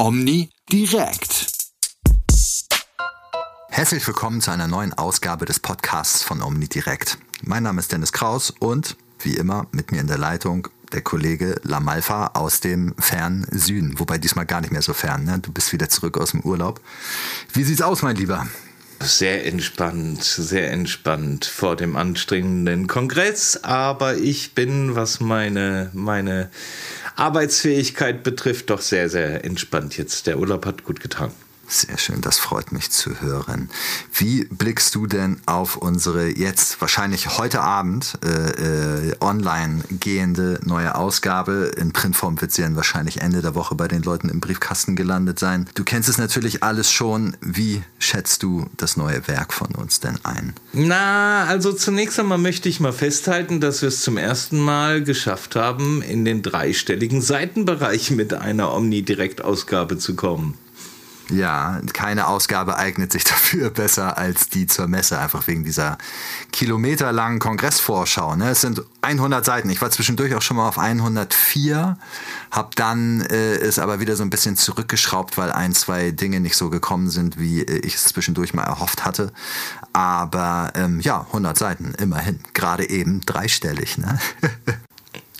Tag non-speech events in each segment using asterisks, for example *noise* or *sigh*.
Omni direkt. Herzlich willkommen zu einer neuen Ausgabe des Podcasts von Omni direkt. Mein Name ist Dennis Kraus und wie immer mit mir in der Leitung der Kollege Lamalfa aus dem fernen Süden. Wobei diesmal gar nicht mehr so fern. Ne? Du bist wieder zurück aus dem Urlaub. Wie sieht's aus, mein Lieber? Sehr entspannt, sehr entspannt vor dem anstrengenden Kongress. Aber ich bin, was meine, meine Arbeitsfähigkeit betrifft, doch sehr, sehr entspannt jetzt. Der Urlaub hat gut getan. Sehr schön, das freut mich zu hören. Wie blickst du denn auf unsere jetzt wahrscheinlich heute Abend äh, äh, online gehende neue Ausgabe? In Printform wird sie dann wahrscheinlich Ende der Woche bei den Leuten im Briefkasten gelandet sein. Du kennst es natürlich alles schon. Wie schätzt du das neue Werk von uns denn ein? Na, also zunächst einmal möchte ich mal festhalten, dass wir es zum ersten Mal geschafft haben, in den dreistelligen Seitenbereich mit einer Omni-Direktausgabe zu kommen. Ja, keine Ausgabe eignet sich *laughs* dafür besser als die zur Messe, einfach wegen dieser kilometerlangen Kongressvorschau. Ne? Es sind 100 Seiten. Ich war zwischendurch auch schon mal auf 104, habe dann äh, es aber wieder so ein bisschen zurückgeschraubt, weil ein, zwei Dinge nicht so gekommen sind, wie äh, ich es zwischendurch mal erhofft hatte. Aber ähm, ja, 100 Seiten, immerhin. Gerade eben dreistellig. Ne? *laughs*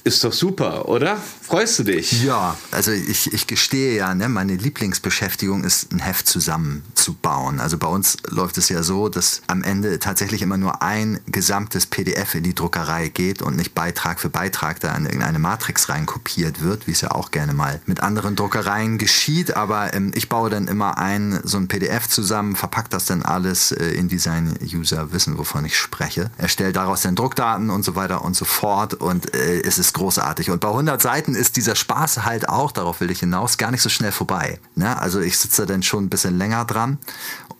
Ist doch super, oder? Freust du dich? Ja, also ich, ich gestehe ja, ne, meine Lieblingsbeschäftigung ist, ein Heft zusammenzubauen. Also bei uns läuft es ja so, dass am Ende tatsächlich immer nur ein gesamtes PDF in die Druckerei geht und nicht Beitrag für Beitrag da in irgendeine Matrix reinkopiert wird, wie es ja auch gerne mal mit anderen Druckereien geschieht. Aber ähm, ich baue dann immer ein so ein PDF zusammen, verpacke das dann alles äh, in Design-User wissen, wovon ich spreche, erstelle daraus dann Druckdaten und so weiter und so fort und äh, es ist ist großartig. Und bei 100 Seiten ist dieser Spaß halt auch, darauf will ich hinaus, gar nicht so schnell vorbei. Ne? Also ich sitze dann schon ein bisschen länger dran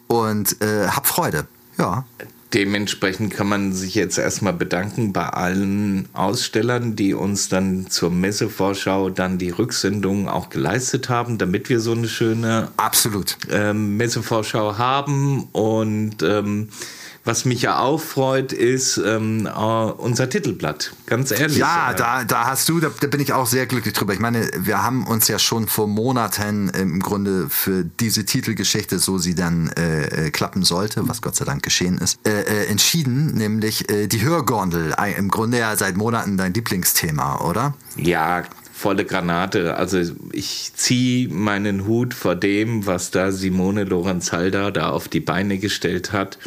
und äh, hab Freude. Ja. Dementsprechend kann man sich jetzt erstmal bedanken bei allen Ausstellern, die uns dann zur Messevorschau dann die Rücksendungen auch geleistet haben, damit wir so eine schöne Absolut. Ähm, Messevorschau haben. Und ähm, was mich ja auch freut, ist ähm, äh, unser Titelblatt. Ganz ehrlich. Ja, da, da hast du, da, da, bin ich auch sehr glücklich drüber. Ich meine, wir haben uns ja schon vor Monaten im Grunde für diese Titelgeschichte, so sie dann äh, äh klappen sollte, was Gott sei Dank geschehen ist, äh, äh entschieden, nämlich äh, die Hörgondel. Im Grunde ja seit Monaten dein Lieblingsthema, oder? Ja, volle Granate. Also ich ziehe meinen Hut vor dem, was da Simone Lorenz-Halder da auf die Beine gestellt hat.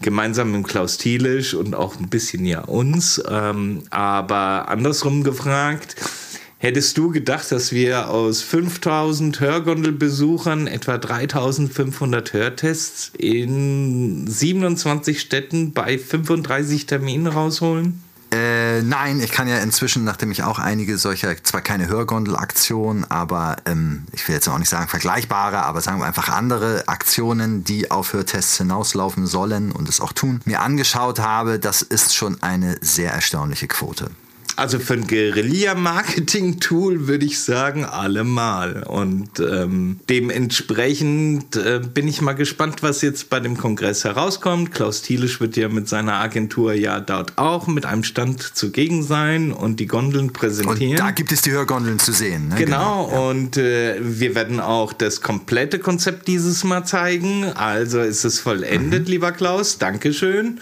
Gemeinsam mit Klaus Thielisch und auch ein bisschen ja uns. Ähm, aber andersrum gefragt, Hättest du gedacht, dass wir aus 5000 Hörgondelbesuchern etwa 3500 Hörtests in 27 Städten bei 35 Terminen rausholen? Äh, nein, ich kann ja inzwischen, nachdem ich auch einige solcher, zwar keine Hörgondelaktionen, aber ähm, ich will jetzt auch nicht sagen vergleichbare, aber sagen wir einfach andere Aktionen, die auf Hörtests hinauslaufen sollen und es auch tun, mir angeschaut habe, das ist schon eine sehr erstaunliche Quote. Also für ein Guerilla-Marketing-Tool würde ich sagen, allemal. Und ähm, dementsprechend äh, bin ich mal gespannt, was jetzt bei dem Kongress herauskommt. Klaus Thielisch wird ja mit seiner Agentur ja dort auch mit einem Stand zugegen sein und die Gondeln präsentieren. Und da gibt es die Hörgondeln zu sehen. Ne? Genau, genau. Ja. und äh, wir werden auch das komplette Konzept dieses Mal zeigen. Also ist es vollendet, mhm. lieber Klaus. Dankeschön.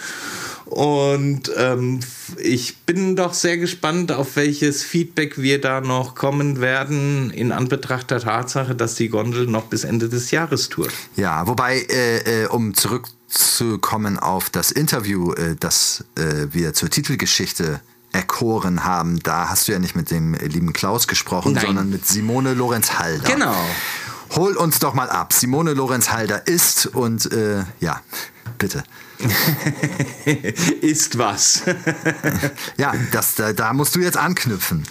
Und ähm, ich bin doch sehr gespannt, auf welches Feedback wir da noch kommen werden, in Anbetracht der Tatsache, dass die Gondel noch bis Ende des Jahres tourt. Ja, wobei, äh, äh, um zurückzukommen auf das Interview, äh, das äh, wir zur Titelgeschichte erkoren haben, da hast du ja nicht mit dem lieben Klaus gesprochen, Nein. sondern mit Simone Lorenz-Halder. Genau. Hol uns doch mal ab. Simone Lorenz-Halder ist und äh, ja, bitte. *laughs* ist was. *laughs* ja, das, da, da musst du jetzt anknüpfen.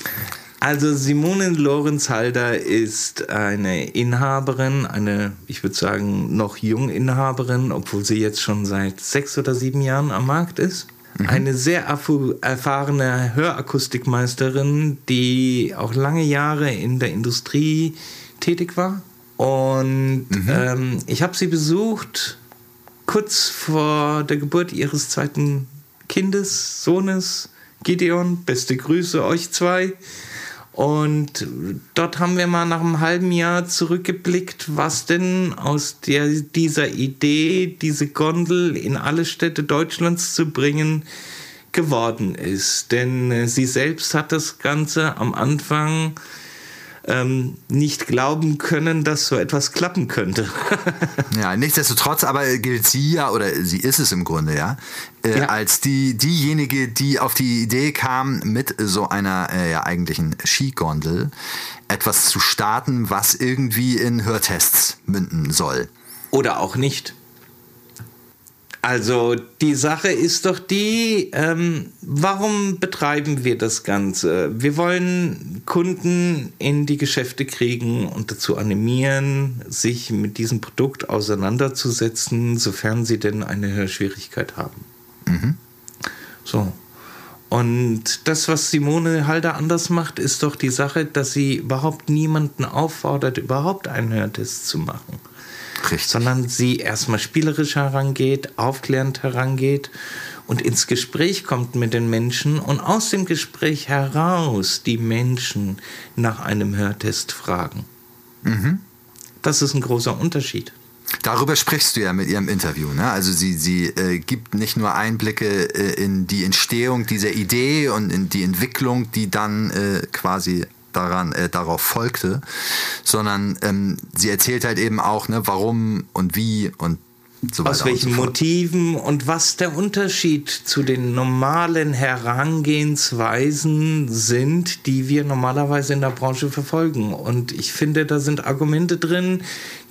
Also Simone Lorenz-Halder ist eine Inhaberin, eine, ich würde sagen, noch jung Inhaberin, obwohl sie jetzt schon seit sechs oder sieben Jahren am Markt ist. Mhm. Eine sehr erfahrene Hörakustikmeisterin, die auch lange Jahre in der Industrie tätig war. Und mhm. ähm, ich habe sie besucht kurz vor der Geburt ihres zweiten Kindes, Sohnes, Gideon. Beste Grüße euch zwei. Und dort haben wir mal nach einem halben Jahr zurückgeblickt, was denn aus der, dieser Idee, diese Gondel in alle Städte Deutschlands zu bringen, geworden ist. Denn äh, sie selbst hat das Ganze am Anfang ähm, nicht glauben können, dass so etwas klappen könnte. *laughs* ja, nichtsdestotrotz aber gilt sie ja, oder sie ist es im Grunde, ja, äh, ja. als die, diejenige, die auf die Idee kam, mit so einer äh, ja, eigentlichen Skigondel etwas zu starten, was irgendwie in Hörtests münden soll. Oder auch nicht. Also die Sache ist doch die, ähm, warum betreiben wir das Ganze? Wir wollen Kunden in die Geschäfte kriegen und dazu animieren, sich mit diesem Produkt auseinanderzusetzen, sofern sie denn eine Schwierigkeit haben. Mhm. So. Und das, was Simone Halder anders macht, ist doch die Sache, dass sie überhaupt niemanden auffordert, überhaupt einen Hörtest zu machen. Richtig. sondern sie erstmal spielerisch herangeht, aufklärend herangeht und ins Gespräch kommt mit den Menschen und aus dem Gespräch heraus die Menschen nach einem Hörtest fragen. Mhm. Das ist ein großer Unterschied. Darüber sprichst du ja mit ihrem Interview. Ne? Also sie, sie äh, gibt nicht nur Einblicke äh, in die Entstehung dieser Idee und in die Entwicklung, die dann äh, quasi daran, äh, darauf folgte, sondern ähm, sie erzählt halt eben auch, ne, warum und wie und so Aus welchen so Motiven und was der Unterschied zu den normalen Herangehensweisen sind, die wir normalerweise in der Branche verfolgen. Und ich finde, da sind Argumente drin,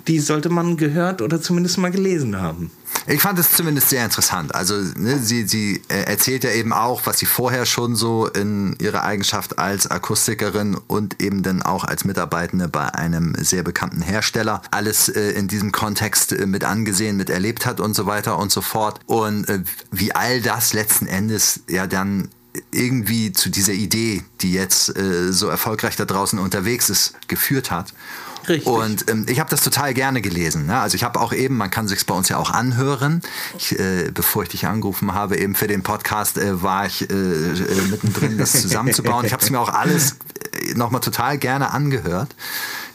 die sollte man gehört oder zumindest mal gelesen haben. Ich fand es zumindest sehr interessant. Also ne, sie, sie äh, erzählt ja eben auch, was sie vorher schon so in ihrer Eigenschaft als Akustikerin und eben dann auch als Mitarbeitende bei einem sehr bekannten Hersteller alles äh, in diesem Kontext äh, mit angesehen, mit erlebt hat und so weiter und so fort. Und äh, wie all das letzten Endes ja dann irgendwie zu dieser Idee, die jetzt äh, so erfolgreich da draußen unterwegs ist, geführt hat. Richtig. Und ähm, ich habe das total gerne gelesen. Ne? Also ich habe auch eben, man kann sich bei uns ja auch anhören. Ich, äh, bevor ich dich angerufen habe, eben für den Podcast, äh, war ich äh, äh mittendrin, das *laughs* zusammenzubauen. Ich habe es mir auch alles äh, nochmal total gerne angehört.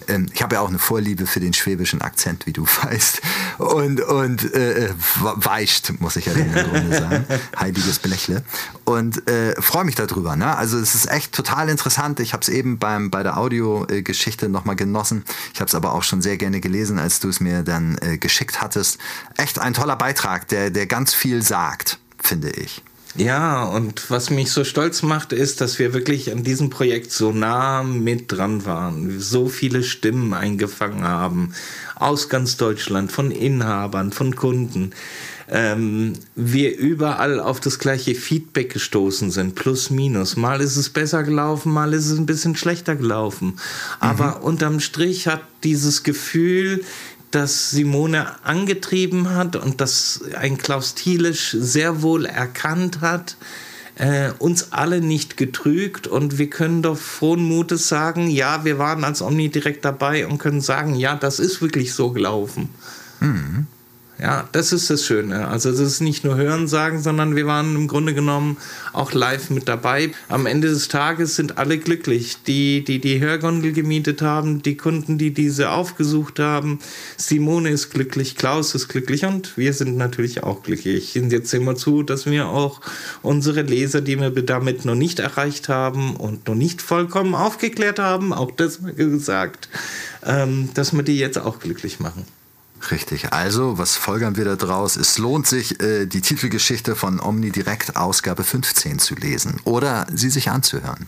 Ähm, ich habe ja auch eine Vorliebe für den schwäbischen Akzent, wie du *laughs* weißt. Und, und äh, weicht, muss ich ja in der Runde sagen. *laughs* Heiliges Belächle. Und äh, freue mich darüber. Ne? Also es ist echt total interessant. Ich habe es eben beim, bei der Audiogeschichte nochmal genossen. Ich habe es aber auch schon sehr gerne gelesen, als du es mir dann äh, geschickt hattest. Echt ein toller Beitrag, der, der ganz viel sagt, finde ich. Ja, und was mich so stolz macht, ist, dass wir wirklich an diesem Projekt so nah mit dran waren, so viele Stimmen eingefangen haben, aus ganz Deutschland, von Inhabern, von Kunden. Ähm, wir überall auf das gleiche Feedback gestoßen sind, plus minus. Mal ist es besser gelaufen, mal ist es ein bisschen schlechter gelaufen. Aber mhm. unterm Strich hat dieses Gefühl, das Simone angetrieben hat und das ein Klaus Thielisch sehr wohl erkannt hat, äh, uns alle nicht getrügt und wir können doch frohen Mutes sagen, ja, wir waren als Omni direkt dabei und können sagen, ja, das ist wirklich so gelaufen. Mhm. Ja, das ist das Schöne. Also es ist nicht nur Hören sagen, sondern wir waren im Grunde genommen auch live mit dabei. Am Ende des Tages sind alle glücklich. Die, die die Hörgondel gemietet haben, die Kunden, die diese aufgesucht haben. Simone ist glücklich, Klaus ist glücklich und wir sind natürlich auch glücklich. Und jetzt sehen wir zu, dass wir auch unsere Leser, die wir damit noch nicht erreicht haben und noch nicht vollkommen aufgeklärt haben, auch das mal gesagt, ähm, dass wir die jetzt auch glücklich machen. Richtig. Also, was folgern wir da draus? Es lohnt sich, äh, die Titelgeschichte von Omni Direkt Ausgabe 15 zu lesen oder sie sich anzuhören.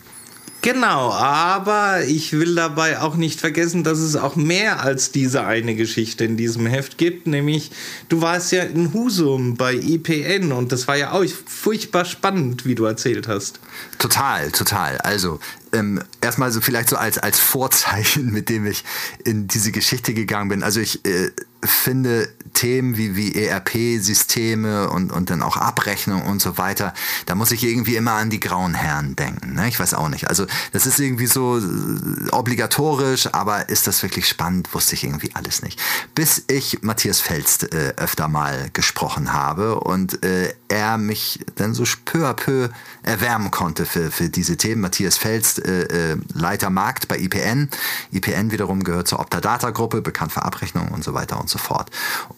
Genau, aber ich will dabei auch nicht vergessen, dass es auch mehr als diese eine Geschichte in diesem Heft gibt, nämlich du warst ja in Husum bei IPN und das war ja auch furchtbar spannend, wie du erzählt hast. Total, total. Also ähm, erstmal so vielleicht so als, als Vorzeichen, *laughs* mit dem ich in diese Geschichte gegangen bin. Also ich äh, finde, Themen wie, wie ERP-Systeme und, und dann auch Abrechnung und so weiter, da muss ich irgendwie immer an die grauen Herren denken. Ne? Ich weiß auch nicht. Also das ist irgendwie so äh, obligatorisch, aber ist das wirklich spannend, wusste ich irgendwie alles nicht. Bis ich Matthias Felst äh, öfter mal gesprochen habe und äh, er mich dann so peu à peu erwärmen konnte für, für diese Themen. Matthias Felst, äh, äh Leiter Markt bei IPN. IPN wiederum gehört zur Optadata-Gruppe, bekannt für Abrechnung und so weiter und so fort.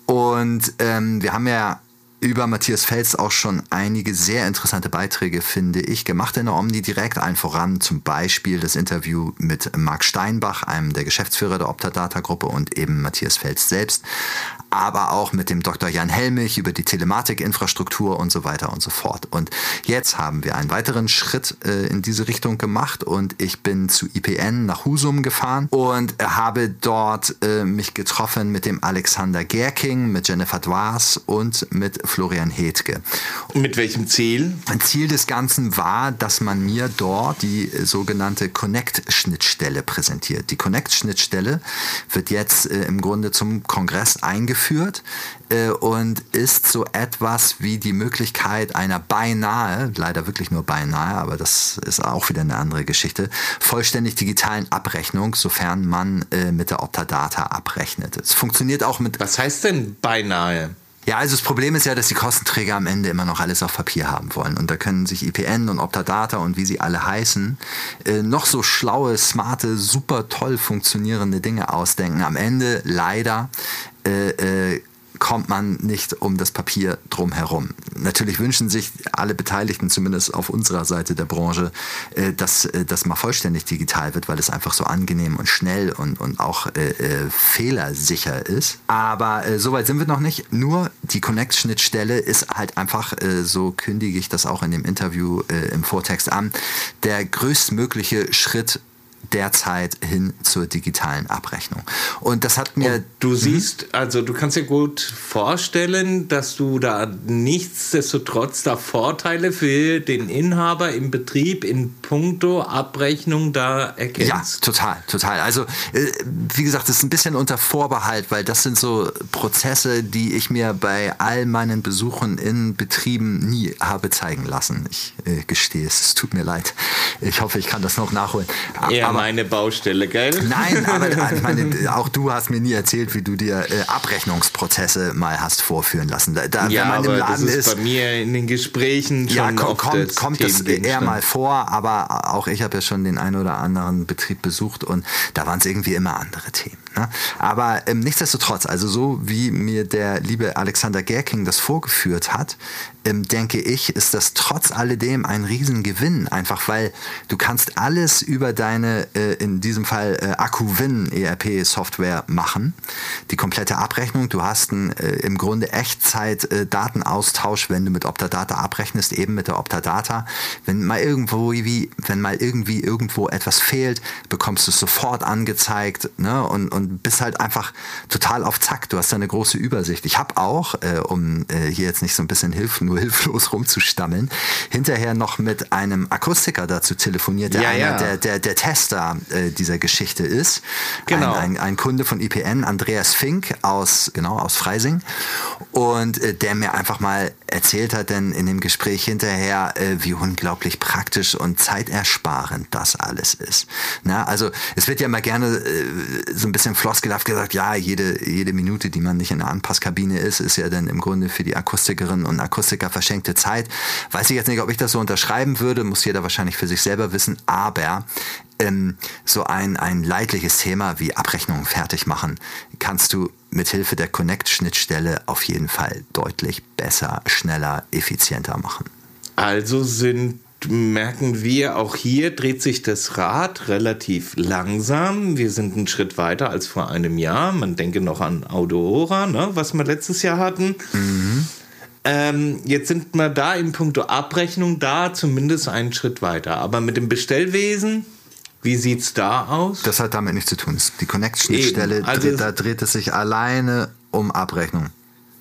Und ähm, wir haben ja über Matthias Fels auch schon einige sehr interessante Beiträge, finde ich, gemacht in der Omni direkt. Allen voran zum Beispiel das Interview mit Marc Steinbach, einem der Geschäftsführer der Optadata-Gruppe und eben Matthias Fels selbst aber auch mit dem Dr. Jan Helmich über die Telematikinfrastruktur und so weiter und so fort. Und jetzt haben wir einen weiteren Schritt äh, in diese Richtung gemacht und ich bin zu IPN nach Husum gefahren und habe dort äh, mich getroffen mit dem Alexander Gerking, mit Jennifer Dwaas und mit Florian Hetke. Mit welchem Ziel? Ein Ziel des Ganzen war, dass man mir dort die sogenannte Connect-Schnittstelle präsentiert. Die Connect-Schnittstelle wird jetzt äh, im Grunde zum Kongress eingeführt eingeführt äh, und ist so etwas wie die Möglichkeit einer beinahe, leider wirklich nur beinahe, aber das ist auch wieder eine andere Geschichte, vollständig digitalen Abrechnung, sofern man äh, mit der Optadata abrechnet. Es funktioniert auch mit. Was heißt denn beinahe? Ja, also das Problem ist ja, dass die Kostenträger am Ende immer noch alles auf Papier haben wollen. Und da können sich IPN und Optadata und wie sie alle heißen, äh, noch so schlaue, smarte, super toll funktionierende Dinge ausdenken. Am Ende leider äh, äh, kommt man nicht um das Papier drum herum. Natürlich wünschen sich alle Beteiligten, zumindest auf unserer Seite der Branche, äh, dass äh, das mal vollständig digital wird, weil es einfach so angenehm und schnell und, und auch äh, äh, fehlersicher ist. Aber äh, soweit sind wir noch nicht. Nur die Connect-Schnittstelle ist halt einfach, äh, so kündige ich das auch in dem Interview im Vortext an, der größtmögliche Schritt derzeit hin zur digitalen Abrechnung. Und das hat mir. Und du mhm. siehst, also du kannst dir gut vorstellen, dass du da nichtsdestotrotz da Vorteile für den Inhaber im Betrieb in puncto Abrechnung da erkennst. Ja, total, total. Also, äh, wie gesagt, das ist ein bisschen unter Vorbehalt, weil das sind so Prozesse, die ich mir bei all meinen Besuchen in Betrieben nie habe zeigen lassen. Ich äh, gestehe es, es tut mir leid. Ich hoffe, ich kann das noch nachholen. Ja, aber, meine Baustelle, gell? Nein, aber *laughs* ich meine, auch du hast mir nie erzählt, wie du dir äh, Abrechnungsprozesse mal hast vorführen lassen. Da, da, ja, wenn man im Laden das ist, ist, bei mir in den Gesprächen schon ja, kommt, kommt, kommt das eher mal vor, aber auch ich habe ja schon den einen oder anderen Betrieb besucht und da waren es irgendwie immer andere Themen. Ne? Aber ähm, nichtsdestotrotz, also so wie mir der liebe Alexander Gerking das vorgeführt hat, ähm, denke ich, ist das trotz alledem ein Riesengewinn, einfach weil du kannst alles über deine, äh, in diesem Fall äh, AccuWin ERP-Software machen, die komplette Abrechnung. Du hast einen, äh, im Grunde Echtzeit-Datenaustausch, wenn du mit Optadata abrechnest, eben mit der Optadata. Wenn mal irgendwo, wie, wenn mal irgendwie irgendwo etwas fehlt, bekommst du es sofort angezeigt ne? und, und bist halt einfach total auf Zack. Du hast da eine große Übersicht. Ich habe auch, äh, um äh, hier jetzt nicht so ein bisschen Hilfen nur hilflos rumzustammeln, hinterher noch mit einem Akustiker dazu telefoniert, der ja, einer ja. Der, der, der Tester äh, dieser Geschichte ist. Genau. Ein, ein, ein, Kunde von IPN, Andreas Fink aus, genau, aus Freising. Und äh, der mir einfach mal erzählt hat, denn in dem Gespräch hinterher, äh, wie unglaublich praktisch und zeitersparend das alles ist. Na, also es wird ja immer gerne äh, so ein bisschen floskelhaft gesagt, ja, jede, jede Minute, die man nicht in der Anpasskabine ist, ist ja dann im Grunde für die Akustikerinnen und Akustiker verschenkte Zeit. Weiß ich jetzt nicht, ob ich das so unterschreiben würde, muss jeder wahrscheinlich für sich selber wissen, aber ähm, so ein, ein leidliches Thema wie Abrechnungen fertig machen, kannst du mit Hilfe der Connect-Schnittstelle auf jeden Fall deutlich besser, schneller, effizienter machen. Also sind merken wir, auch hier dreht sich das Rad relativ langsam. Wir sind einen Schritt weiter als vor einem Jahr. Man denke noch an Audora, ne, was wir letztes Jahr hatten. Mhm. Ähm, jetzt sind wir da im Punkto Abrechnung da zumindest einen Schritt weiter. Aber mit dem Bestellwesen, wie sieht es da aus? Das hat damit nichts zu tun. Die Connect-Schnittstelle, also da dreht es sich alleine um Abrechnung.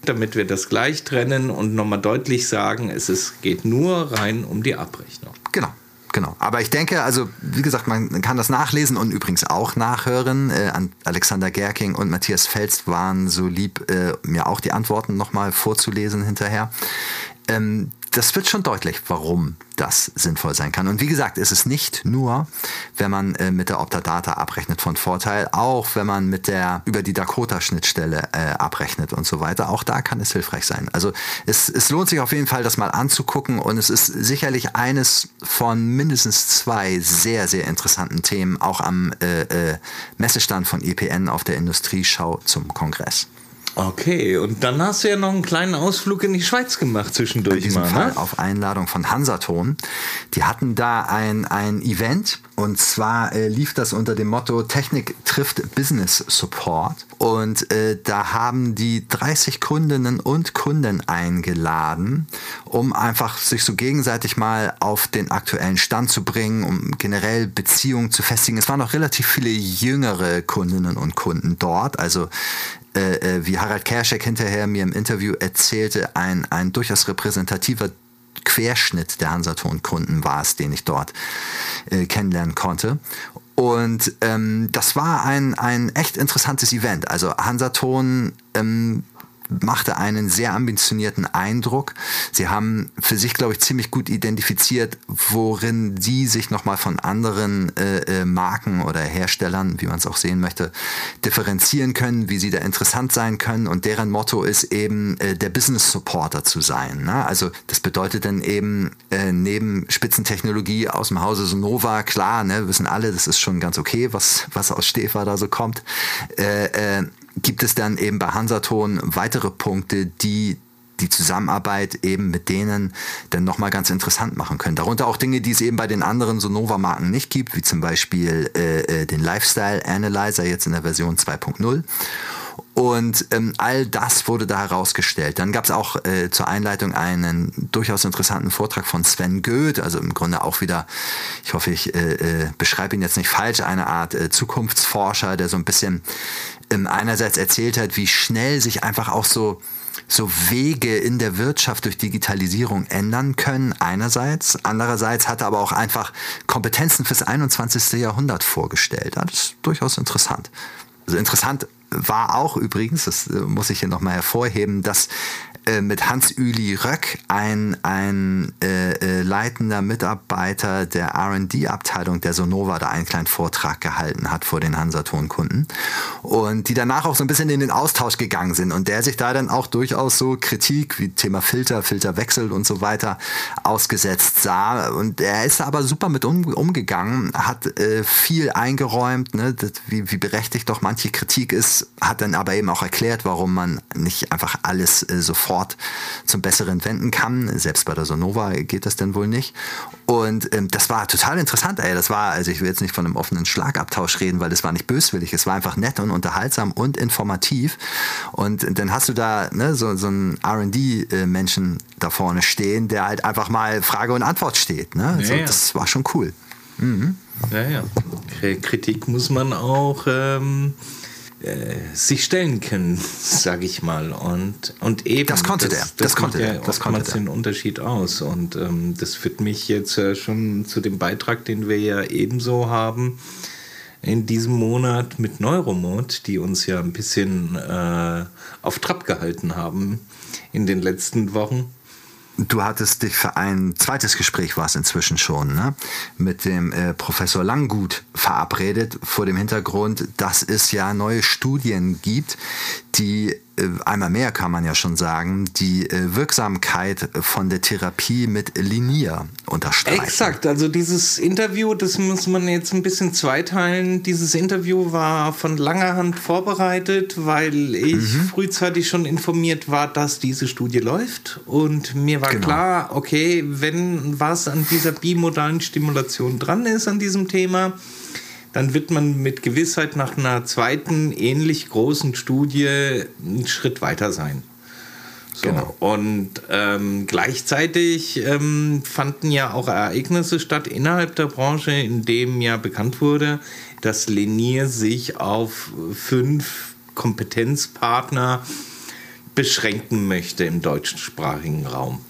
Damit wir das gleich trennen und nochmal deutlich sagen, es ist, geht nur rein um die Abrechnung. Genau. genau. Aber ich denke, also wie gesagt, man kann das nachlesen und übrigens auch nachhören. Äh, Alexander Gerking und Matthias Felst waren so lieb, äh, mir auch die Antworten nochmal vorzulesen hinterher. Ähm, das wird schon deutlich, warum das sinnvoll sein kann. Und wie gesagt, ist es nicht nur, wenn man äh, mit der Optadata abrechnet von Vorteil, auch wenn man mit der über die Dakota-Schnittstelle äh, abrechnet und so weiter. Auch da kann es hilfreich sein. Also es, es lohnt sich auf jeden Fall, das mal anzugucken und es ist sicherlich eines von mindestens zwei sehr, sehr interessanten Themen, auch am äh, äh Messestand von EPN auf der Industrieschau zum Kongress. Okay, und dann hast du ja noch einen kleinen Ausflug in die Schweiz gemacht zwischendurch in diesem mal, Fall ne? auf Einladung von Hansaton. Die hatten da ein, ein Event und zwar äh, lief das unter dem Motto Technik trifft Business Support. Und äh, da haben die 30 Kundinnen und Kunden eingeladen, um einfach sich so gegenseitig mal auf den aktuellen Stand zu bringen, um generell Beziehungen zu festigen. Es waren auch relativ viele jüngere Kundinnen und Kunden dort. Also äh, äh, wie Harald Kerschek hinterher mir im Interview erzählte, ein, ein durchaus repräsentativer Querschnitt der Hansaton-Kunden war es, den ich dort äh, kennenlernen konnte. Und ähm, das war ein, ein echt interessantes Event. Also Hansaton ähm, machte einen sehr ambitionierten Eindruck. Sie haben für sich, glaube ich, ziemlich gut identifiziert, worin sie sich nochmal von anderen äh, äh, Marken oder Herstellern, wie man es auch sehen möchte, differenzieren können, wie sie da interessant sein können. Und deren Motto ist eben, äh, der Business Supporter zu sein. Ne? Also das bedeutet dann eben, äh, neben Spitzentechnologie aus dem Hause Sonova, klar, ne, wissen alle, das ist schon ganz okay, was, was aus Stefa da so kommt. Äh, äh, gibt es dann eben bei Hansaton weitere Punkte, die die Zusammenarbeit eben mit denen dann nochmal ganz interessant machen können. Darunter auch Dinge, die es eben bei den anderen Sonova-Marken nicht gibt, wie zum Beispiel äh, äh den Lifestyle Analyzer jetzt in der Version 2.0 und ähm, all das wurde da herausgestellt. Dann gab es auch äh, zur Einleitung einen durchaus interessanten Vortrag von Sven Goeth, also im Grunde auch wieder, ich hoffe, ich äh, äh, beschreibe ihn jetzt nicht falsch, eine Art äh, Zukunftsforscher, der so ein bisschen ähm, einerseits erzählt hat, wie schnell sich einfach auch so so Wege in der Wirtschaft durch Digitalisierung ändern können, einerseits. Andererseits hat er aber auch einfach Kompetenzen fürs 21. Jahrhundert vorgestellt. Das ist durchaus interessant. Also interessant war auch übrigens, das äh, muss ich hier nochmal hervorheben, dass äh, mit Hans-Üli Röck, ein, ein äh, äh, leitender Mitarbeiter der R&D-Abteilung der Sonova, da einen kleinen Vortrag gehalten hat vor den Hansaton-Kunden. Und die danach auch so ein bisschen in den Austausch gegangen sind und der sich da dann auch durchaus so Kritik wie Thema Filter, Filterwechsel und so weiter ausgesetzt sah. Und er ist aber super mit um, umgegangen, hat äh, viel eingeräumt, ne, das, wie, wie berechtigt doch manche Kritik ist, hat dann aber eben auch erklärt, warum man nicht einfach alles sofort sofort zum Besseren wenden kann. Selbst bei der Sonova geht das denn wohl nicht. Und ähm, das war total interessant, ey. Das war, also ich will jetzt nicht von einem offenen Schlagabtausch reden, weil das war nicht böswillig. Es war einfach nett und unterhaltsam und informativ. Und dann hast du da ne, so, so einen RD-Menschen da vorne stehen, der halt einfach mal Frage und Antwort steht. Ne? Also, ja, ja. Das war schon cool. Mhm. Ja, ja. Kritik muss man auch ähm, äh, sich stellen können, *laughs* sage ich mal. Und, und eben. Das konnte das, der. Das, das konnte der. Das konnte der. den Unterschied aus. Und ähm, das führt mich jetzt äh, schon zu dem Beitrag, den wir ja ebenso haben in diesem Monat mit Neuromod, die uns ja ein bisschen äh, auf Trab gehalten haben in den letzten Wochen. Du hattest dich für ein zweites Gespräch, war es inzwischen schon, ne? mit dem äh, Professor Langgut verabredet, vor dem Hintergrund, dass es ja neue Studien gibt, die einmal mehr kann man ja schon sagen, die äh, Wirksamkeit von der Therapie mit Linier unterstreichen. Exakt, also dieses Interview, das muss man jetzt ein bisschen zweiteilen. Dieses Interview war von langer Hand vorbereitet, weil ich mhm. frühzeitig schon informiert war, dass diese Studie läuft. Und mir war genau. klar, okay, wenn was an dieser bimodalen Stimulation dran ist, an diesem Thema, dann wird man mit Gewissheit nach einer zweiten ähnlich großen Studie einen Schritt weiter sein. So. Genau. Und ähm, gleichzeitig ähm, fanden ja auch Ereignisse statt innerhalb der Branche, in dem ja bekannt wurde, dass Lenier sich auf fünf Kompetenzpartner beschränken möchte im deutschsprachigen Raum.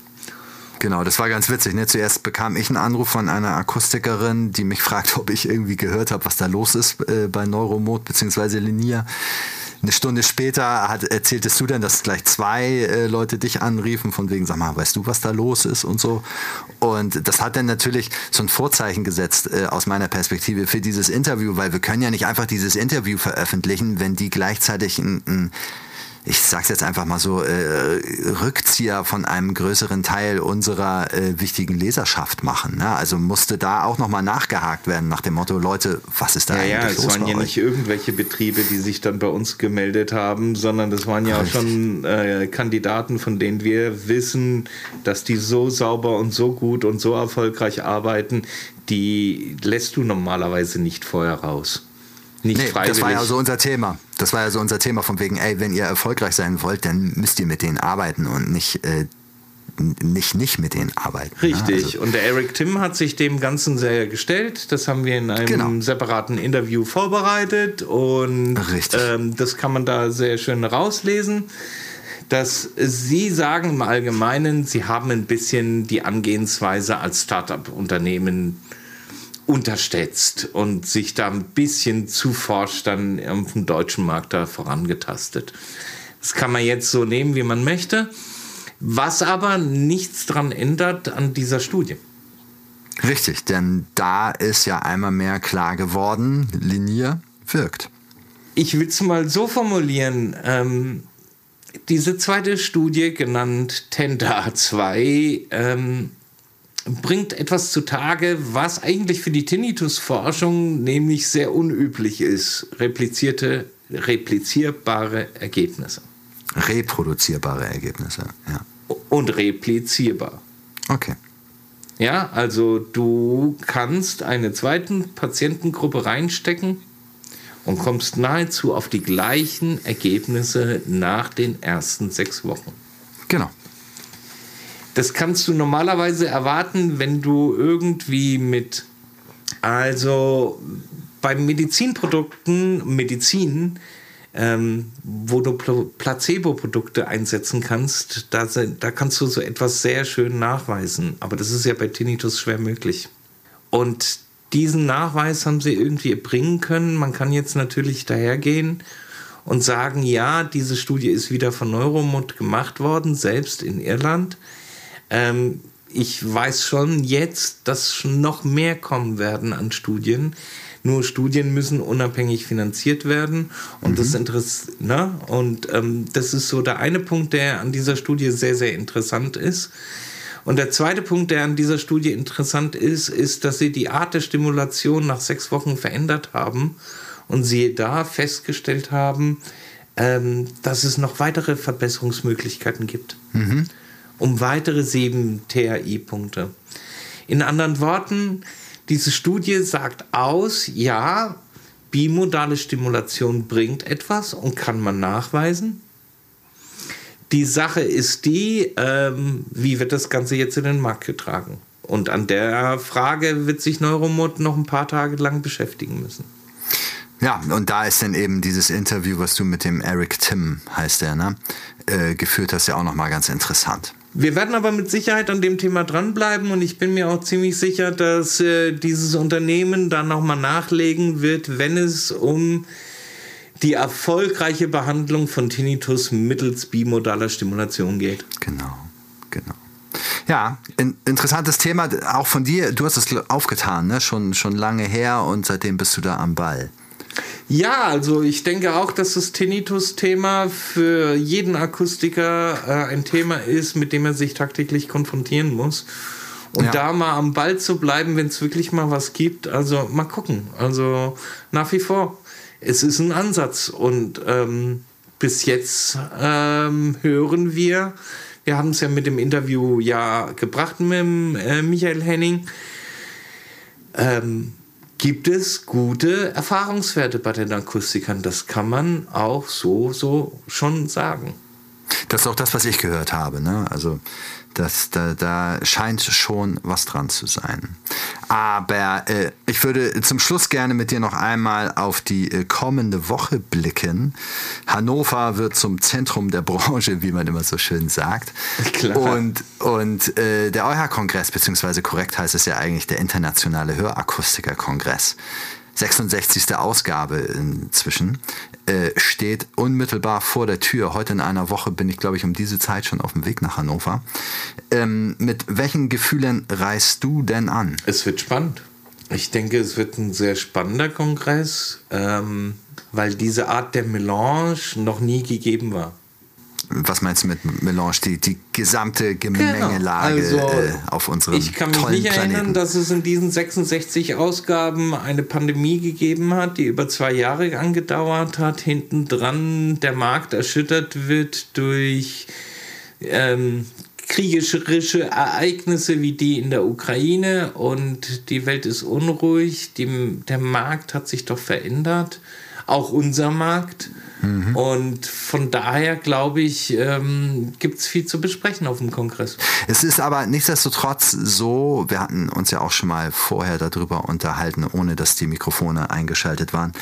Genau, das war ganz witzig. Ne? Zuerst bekam ich einen Anruf von einer Akustikerin, die mich *laughs* fragt, ob ich irgendwie gehört habe, was da los ist äh, bei Neuromod bzw. Linia. Eine Stunde später hat, erzähltest du dann, dass gleich zwei äh, Leute dich anriefen, von wegen, sag mal, weißt du, was da los ist und so. Und das hat dann natürlich so ein Vorzeichen gesetzt äh, aus meiner Perspektive für dieses Interview, weil wir können ja nicht einfach dieses Interview veröffentlichen, wenn die gleichzeitig ein, ein ich sag's jetzt einfach mal so, äh, Rückzieher von einem größeren Teil unserer äh, wichtigen Leserschaft machen. Ne? Also musste da auch nochmal nachgehakt werden nach dem Motto, Leute, was ist da ja, eigentlich ja, los? Ja, es waren ja euch? nicht irgendwelche Betriebe, die sich dann bei uns gemeldet haben, sondern das waren ja auch schon äh, Kandidaten, von denen wir wissen, dass die so sauber und so gut und so erfolgreich arbeiten, die lässt du normalerweise nicht vorher raus nicht nee, freiwillig. Das war ja so unser Thema. Das war ja so unser Thema von wegen, ey, wenn ihr erfolgreich sein wollt, dann müsst ihr mit denen arbeiten und nicht äh, nicht, nicht mit denen arbeiten. Ne? Richtig. Also und der Eric Tim hat sich dem Ganzen sehr gestellt. Das haben wir in einem genau. separaten Interview vorbereitet und ähm, das kann man da sehr schön rauslesen. Dass Sie sagen im Allgemeinen, Sie haben ein bisschen die Angehensweise als Startup-Unternehmen unterstützt und sich da ein bisschen zu forsch dann auf dem deutschen Markt da vorangetastet. Das kann man jetzt so nehmen, wie man möchte, was aber nichts daran ändert an dieser Studie. Richtig, denn da ist ja einmal mehr klar geworden, Linie wirkt. Ich will es mal so formulieren, ähm, diese zweite Studie, genannt Tenda 2, ähm, bringt etwas zutage, was eigentlich für die Tinnitus-Forschung nämlich sehr unüblich ist. Replizierte, replizierbare Ergebnisse. Reproduzierbare Ergebnisse, ja. Und replizierbar. Okay. Ja, also du kannst eine zweite Patientengruppe reinstecken und kommst nahezu auf die gleichen Ergebnisse nach den ersten sechs Wochen. Genau. Das kannst du normalerweise erwarten, wenn du irgendwie mit, also bei Medizinprodukten, Medizin, ähm, wo du Placebo-Produkte einsetzen kannst, da, da kannst du so etwas sehr schön nachweisen. Aber das ist ja bei Tinnitus schwer möglich. Und diesen Nachweis haben sie irgendwie erbringen können. Man kann jetzt natürlich dahergehen und sagen, ja, diese Studie ist wieder von Neuromod gemacht worden, selbst in Irland. Ähm, ich weiß schon jetzt, dass noch mehr kommen werden an Studien. Nur Studien müssen unabhängig finanziert werden. Und mhm. das interessiert, ne? Und ähm, das ist so der eine Punkt, der an dieser Studie sehr, sehr interessant ist. Und der zweite Punkt, der an dieser Studie interessant ist, ist, dass sie die Art der Stimulation nach sechs Wochen verändert haben und sie da festgestellt haben, ähm, dass es noch weitere Verbesserungsmöglichkeiten gibt. Mhm um weitere sieben THI-Punkte. In anderen Worten, diese Studie sagt aus, ja, bimodale Stimulation bringt etwas und kann man nachweisen. Die Sache ist die, ähm, wie wird das Ganze jetzt in den Markt getragen? Und an der Frage wird sich Neuromod noch ein paar Tage lang beschäftigen müssen. Ja, und da ist dann eben dieses Interview, was du mit dem Eric Tim, heißt der, ne, äh, geführt hast, ja auch nochmal ganz interessant. Wir werden aber mit Sicherheit an dem Thema dranbleiben und ich bin mir auch ziemlich sicher, dass äh, dieses Unternehmen dann nochmal nachlegen wird, wenn es um die erfolgreiche Behandlung von Tinnitus mittels bimodaler Stimulation geht. Genau, genau. Ja, in, interessantes Thema, auch von dir. Du hast es aufgetan, ne? schon, schon lange her und seitdem bist du da am Ball. Ja, also ich denke auch, dass das Tinnitus-Thema für jeden Akustiker äh, ein Thema ist, mit dem er sich tagtäglich konfrontieren muss. Und ja. da mal am Ball zu bleiben, wenn es wirklich mal was gibt, also mal gucken. Also nach wie vor, es ist ein Ansatz. Und ähm, bis jetzt ähm, hören wir, wir haben es ja mit dem Interview ja gebracht mit dem, äh, Michael Henning. Ähm, gibt es gute Erfahrungswerte bei den Akustikern. Das kann man auch so, so schon sagen. Das ist auch das, was ich gehört habe. Ne? Also das, da, da scheint schon was dran zu sein. Aber äh, ich würde zum Schluss gerne mit dir noch einmal auf die äh, kommende Woche blicken. Hannover wird zum Zentrum der Branche, wie man immer so schön sagt. Klar. Und, und äh, der EuH-Kongress, beziehungsweise korrekt heißt es ja eigentlich der Internationale Hörakustiker-Kongress, 66. Ausgabe inzwischen, äh, steht unmittelbar vor der Tür. Heute in einer Woche bin ich, glaube ich, um diese Zeit schon auf dem Weg nach Hannover. Ähm, mit welchen Gefühlen reist du denn an? Es wird spannend. Ich denke, es wird ein sehr spannender Kongress, ähm, weil diese Art der Melange noch nie gegeben war was meinst du mit Melange? Die, die gesamte Gemengelage genau. also, äh, auf unserem Ich kann mich nicht Planeten. erinnern, dass es in diesen 66 Ausgaben eine Pandemie gegeben hat, die über zwei Jahre angedauert hat. Hinten dran der Markt erschüttert wird durch ähm, kriegerische Ereignisse wie die in der Ukraine und die Welt ist unruhig. Die, der Markt hat sich doch verändert, auch unser Markt. Mhm. Und von daher glaube ich, ähm, gibt es viel zu besprechen auf dem Kongress. Es ist aber nichtsdestotrotz so, wir hatten uns ja auch schon mal vorher darüber unterhalten, ohne dass die Mikrofone eingeschaltet waren,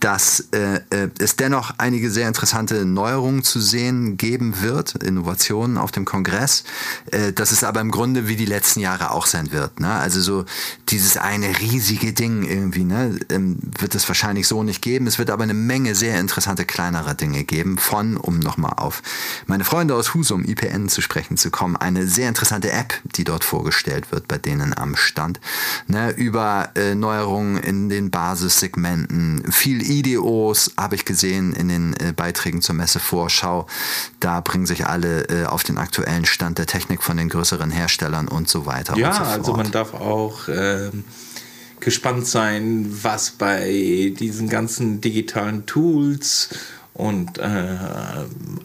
dass äh, äh, es dennoch einige sehr interessante Neuerungen zu sehen geben wird, Innovationen auf dem Kongress, äh, dass es aber im Grunde wie die letzten Jahre auch sein wird. Ne? Also so dieses eine riesige Ding irgendwie ne, ähm, wird es wahrscheinlich so nicht geben. Es wird aber eine Menge sehr interessante kleinere Dinge geben, von, um nochmal auf meine Freunde aus Husum, IPN zu sprechen zu kommen, eine sehr interessante App, die dort vorgestellt wird bei denen am Stand, ne, über äh, Neuerungen in den Basissegmenten, viel IDOs habe ich gesehen in den äh, Beiträgen zur Messevorschau. Da bringen sich alle äh, auf den aktuellen Stand der Technik von den größeren Herstellern und so weiter. Ja, so also man darf auch äh, gespannt sein, was bei diesen ganzen digitalen Tools und äh,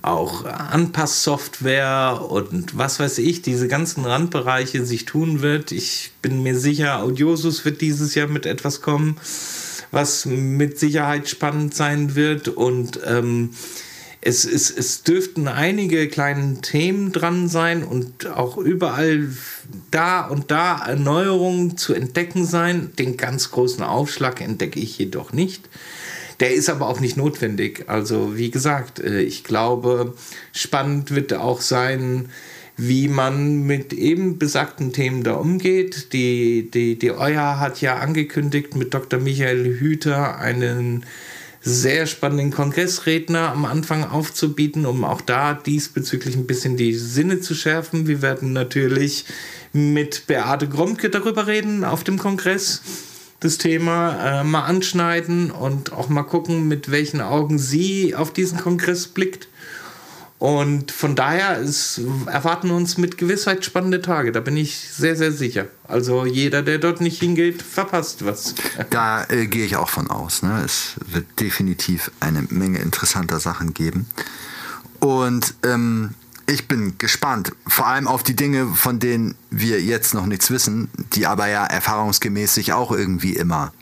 auch Anpasssoftware und was weiß ich, diese ganzen Randbereiche sich tun wird. Ich bin mir sicher, Audiosus wird dieses Jahr mit etwas kommen was mit Sicherheit spannend sein wird. Und ähm, es, es, es dürften einige kleine Themen dran sein und auch überall da und da Erneuerungen zu entdecken sein. Den ganz großen Aufschlag entdecke ich jedoch nicht. Der ist aber auch nicht notwendig. Also wie gesagt, äh, ich glaube, spannend wird auch sein, wie man mit eben besagten Themen da umgeht. Die, die, die EuA hat ja angekündigt, mit Dr. Michael Hüter einen sehr spannenden Kongressredner am Anfang aufzubieten, um auch da diesbezüglich ein bisschen die Sinne zu schärfen. Wir werden natürlich mit Beate Gromke darüber reden auf dem Kongress das Thema äh, mal anschneiden und auch mal gucken, mit welchen Augen sie auf diesen Kongress blickt. Und von daher ist, erwarten uns mit Gewissheit spannende Tage. Da bin ich sehr, sehr sicher. Also jeder, der dort nicht hingeht, verpasst was. *laughs* Da äh, gehe ich auch von aus. Ne? Es wird definitiv eine Menge interessanter Sachen geben. Und ähm, ich bin gespannt, vor allem auf die Dinge, von denen wir jetzt noch nichts wissen, die aber ja erfahrungsgemäß sich auch irgendwie immer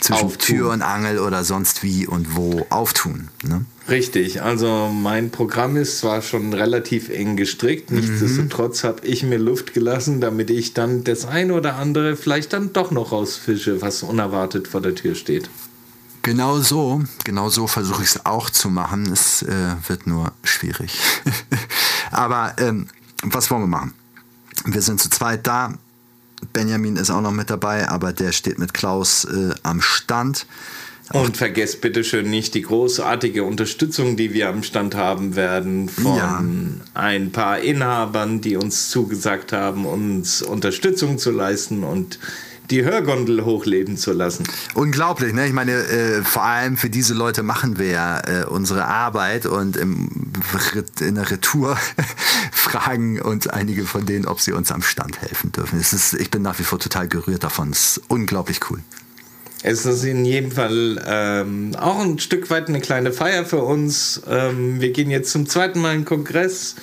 zwischen auftun. Tür und Angel oder sonst wie und wo auftun. Ne? Richtig, also mein Programm ist zwar schon relativ eng gestrickt, mhm. nichtsdestotrotz habe ich mir Luft gelassen, damit ich dann das eine oder andere vielleicht dann doch noch rausfische, was unerwartet vor der Tür steht. Genau so, genau so versuche ich es auch zu machen. Es äh, wird nur schwierig. *laughs* Aber ähm, was wollen wir machen? Wir sind zu zweit da. Benjamin ist auch noch mit dabei, aber der steht mit Klaus äh, am Stand. Und vergesst bitte schön nicht die großartige Unterstützung, die wir am Stand haben werden von ja. ein paar Inhabern, die uns zugesagt haben, uns Unterstützung zu leisten und die Hörgondel hochleben zu lassen. Unglaublich, ne? Ich meine, äh, vor allem für diese Leute machen wir ja äh, unsere Arbeit und im, in der Retour *laughs* fragen uns einige von denen, ob sie uns am Stand helfen dürfen. Ist, ich bin nach wie vor total gerührt davon. Es ist unglaublich cool. Es ist in jedem Fall ähm, auch ein Stück weit eine kleine Feier für uns. Ähm, wir gehen jetzt zum zweiten Mal in den Kongress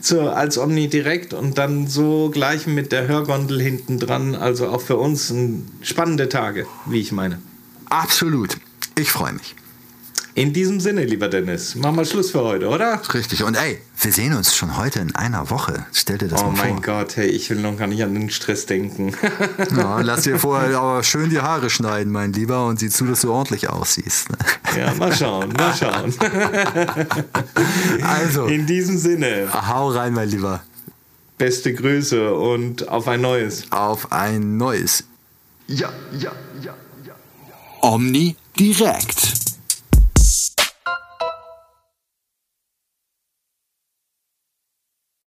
zur, als Omni direkt und dann so gleich mit der Hörgondel hinten dran. Also auch für uns spannende Tage, wie ich meine. Absolut. Ich freue mich. In diesem Sinne, lieber Dennis, machen wir Schluss für heute, oder? Richtig. Und ey, wir sehen uns schon heute in einer Woche. Stell dir das oh mal vor. Oh mein Gott, hey, ich will noch gar nicht an den Stress denken. *laughs* ja, lass dir vorher *laughs* aber schön die Haare schneiden, mein Lieber, und sieh zu, dass du ordentlich aussiehst. *laughs* Ja, mal schauen, mal schauen. also. In diesem Sinne. Hau rein, mein Lieber. Beste Grüße und auf ein neues. Auf ein neues. Ja, ja, ja, ja. Omni direkt.